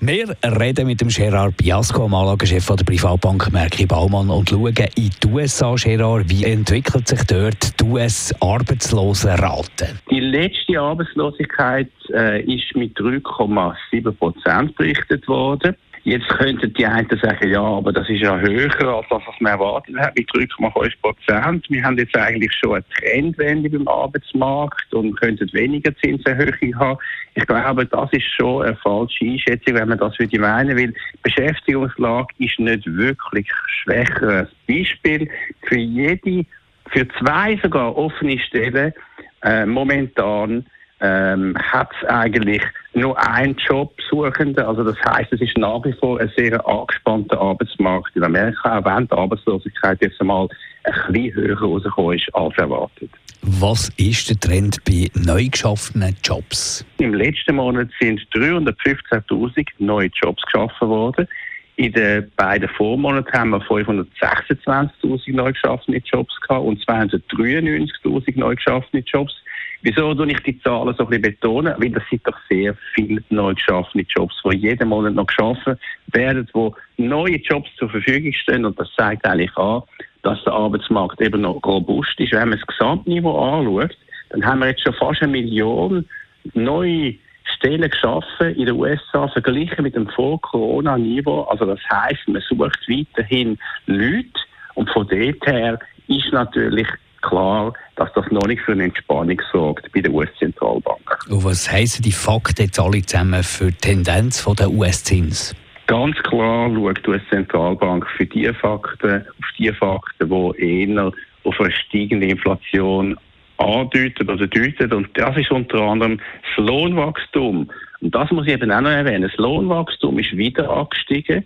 wir reden mit dem Gerard Biasco, dem Anlagechef der Privatbank Merki Baumann und schauen in die USA. Gerard, wie entwickelt sich dort die US-Arbeitslosenrate? Die letzte Arbeitslosigkeit äh, ist mit 3,7 Prozent berichtet worden. Jetzt könnten die einen sagen, ja, aber das ist ja höher als das, was man erwartet hat, mit 3,5 Prozent. Wir haben jetzt eigentlich schon eine Trendwende beim Arbeitsmarkt und könnten weniger Zinserhöhung haben. Ich glaube, das ist schon eine falsche Einschätzung, wenn man das würde meinen, weil die Beschäftigungslage ist nicht wirklich schwächer. Ein Beispiel für jede, für zwei sogar offene Stellen äh, momentan ähm, hat es eigentlich nur einen Jobsuchenden. Also das heißt, es ist nach wie vor ein sehr angespannter Arbeitsmarkt in Amerika, auch wenn die Arbeitslosigkeit jetzt einmal ein bisschen höher rausgekommen ist als erwartet. Was ist der Trend bei neu geschaffenen Jobs? Im letzten Monat sind 315.000 neue Jobs geschaffen worden. In den beiden Vormonaten haben wir 526.000 neu geschaffene Jobs gehabt und 293.000 neu geschaffene Jobs. Wieso tue ich die Zahlen so ein bisschen betonen? Weil das sind doch sehr viele neu geschaffene Jobs, die jeden Monat noch geschaffen werden, wo neue Jobs zur Verfügung stehen. Und das zeigt eigentlich an, dass der Arbeitsmarkt eben noch robust ist. Wenn man das Gesamtniveau anschaut, dann haben wir jetzt schon fast eine Million neue Stellen geschaffen in den USA, verglichen mit dem Vor-Corona-Niveau. Also das heißt, man sucht weiterhin Leute und von dort her ist natürlich klar, dass das noch nicht für eine Entspannung sorgt bei der US-Zentralbank. Und was heißen die Fakten jetzt alle zusammen für die Tendenz der US-Zins? Ganz klar schaut die US-Zentralbank für die Fakten, auf die Fakten, die eher auf eine steigende Inflation andeuten oder deuten. Und das ist unter anderem das Lohnwachstum. Und das muss ich eben auch noch erwähnen. Das Lohnwachstum ist wieder angestiegen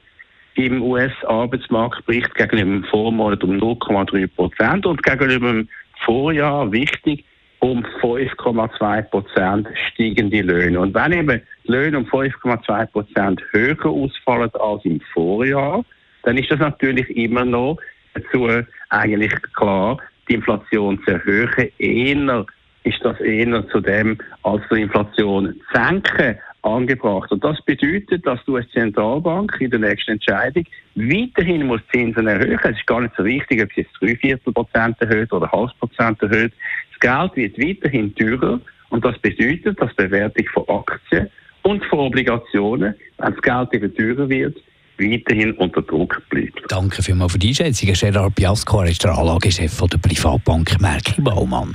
im US-Arbeitsmarktbericht gegenüber dem Vormonat um 0,3 Prozent und gegenüber dem Vorjahr wichtig um 5,2 Prozent steigende Löhne. Und wenn eben Löhne um 5,2 Prozent höher ausfallen als im Vorjahr, dann ist das natürlich immer noch dazu eigentlich klar, die Inflation zu erhöhen. Eher ist das eher zu dem, als die Inflation zu senken angebracht. Und das bedeutet, dass du als Zentralbank in der nächsten Entscheidung weiterhin muss Zinsen erhöhen. Es ist gar nicht so wichtig, ob sie jetzt drei Viertel Prozent erhöht oder halb Prozent erhöht. Das Geld wird weiterhin teurer und das bedeutet, dass die Bewertung von Aktien und von Obligationen, wenn das Geld eben teurer wird, weiterhin unter Druck bleibt. Danke vielmals für die Einschätzung. Gerard Biasco, er ist der Anlagechef der Privatbank Merkel Baumann.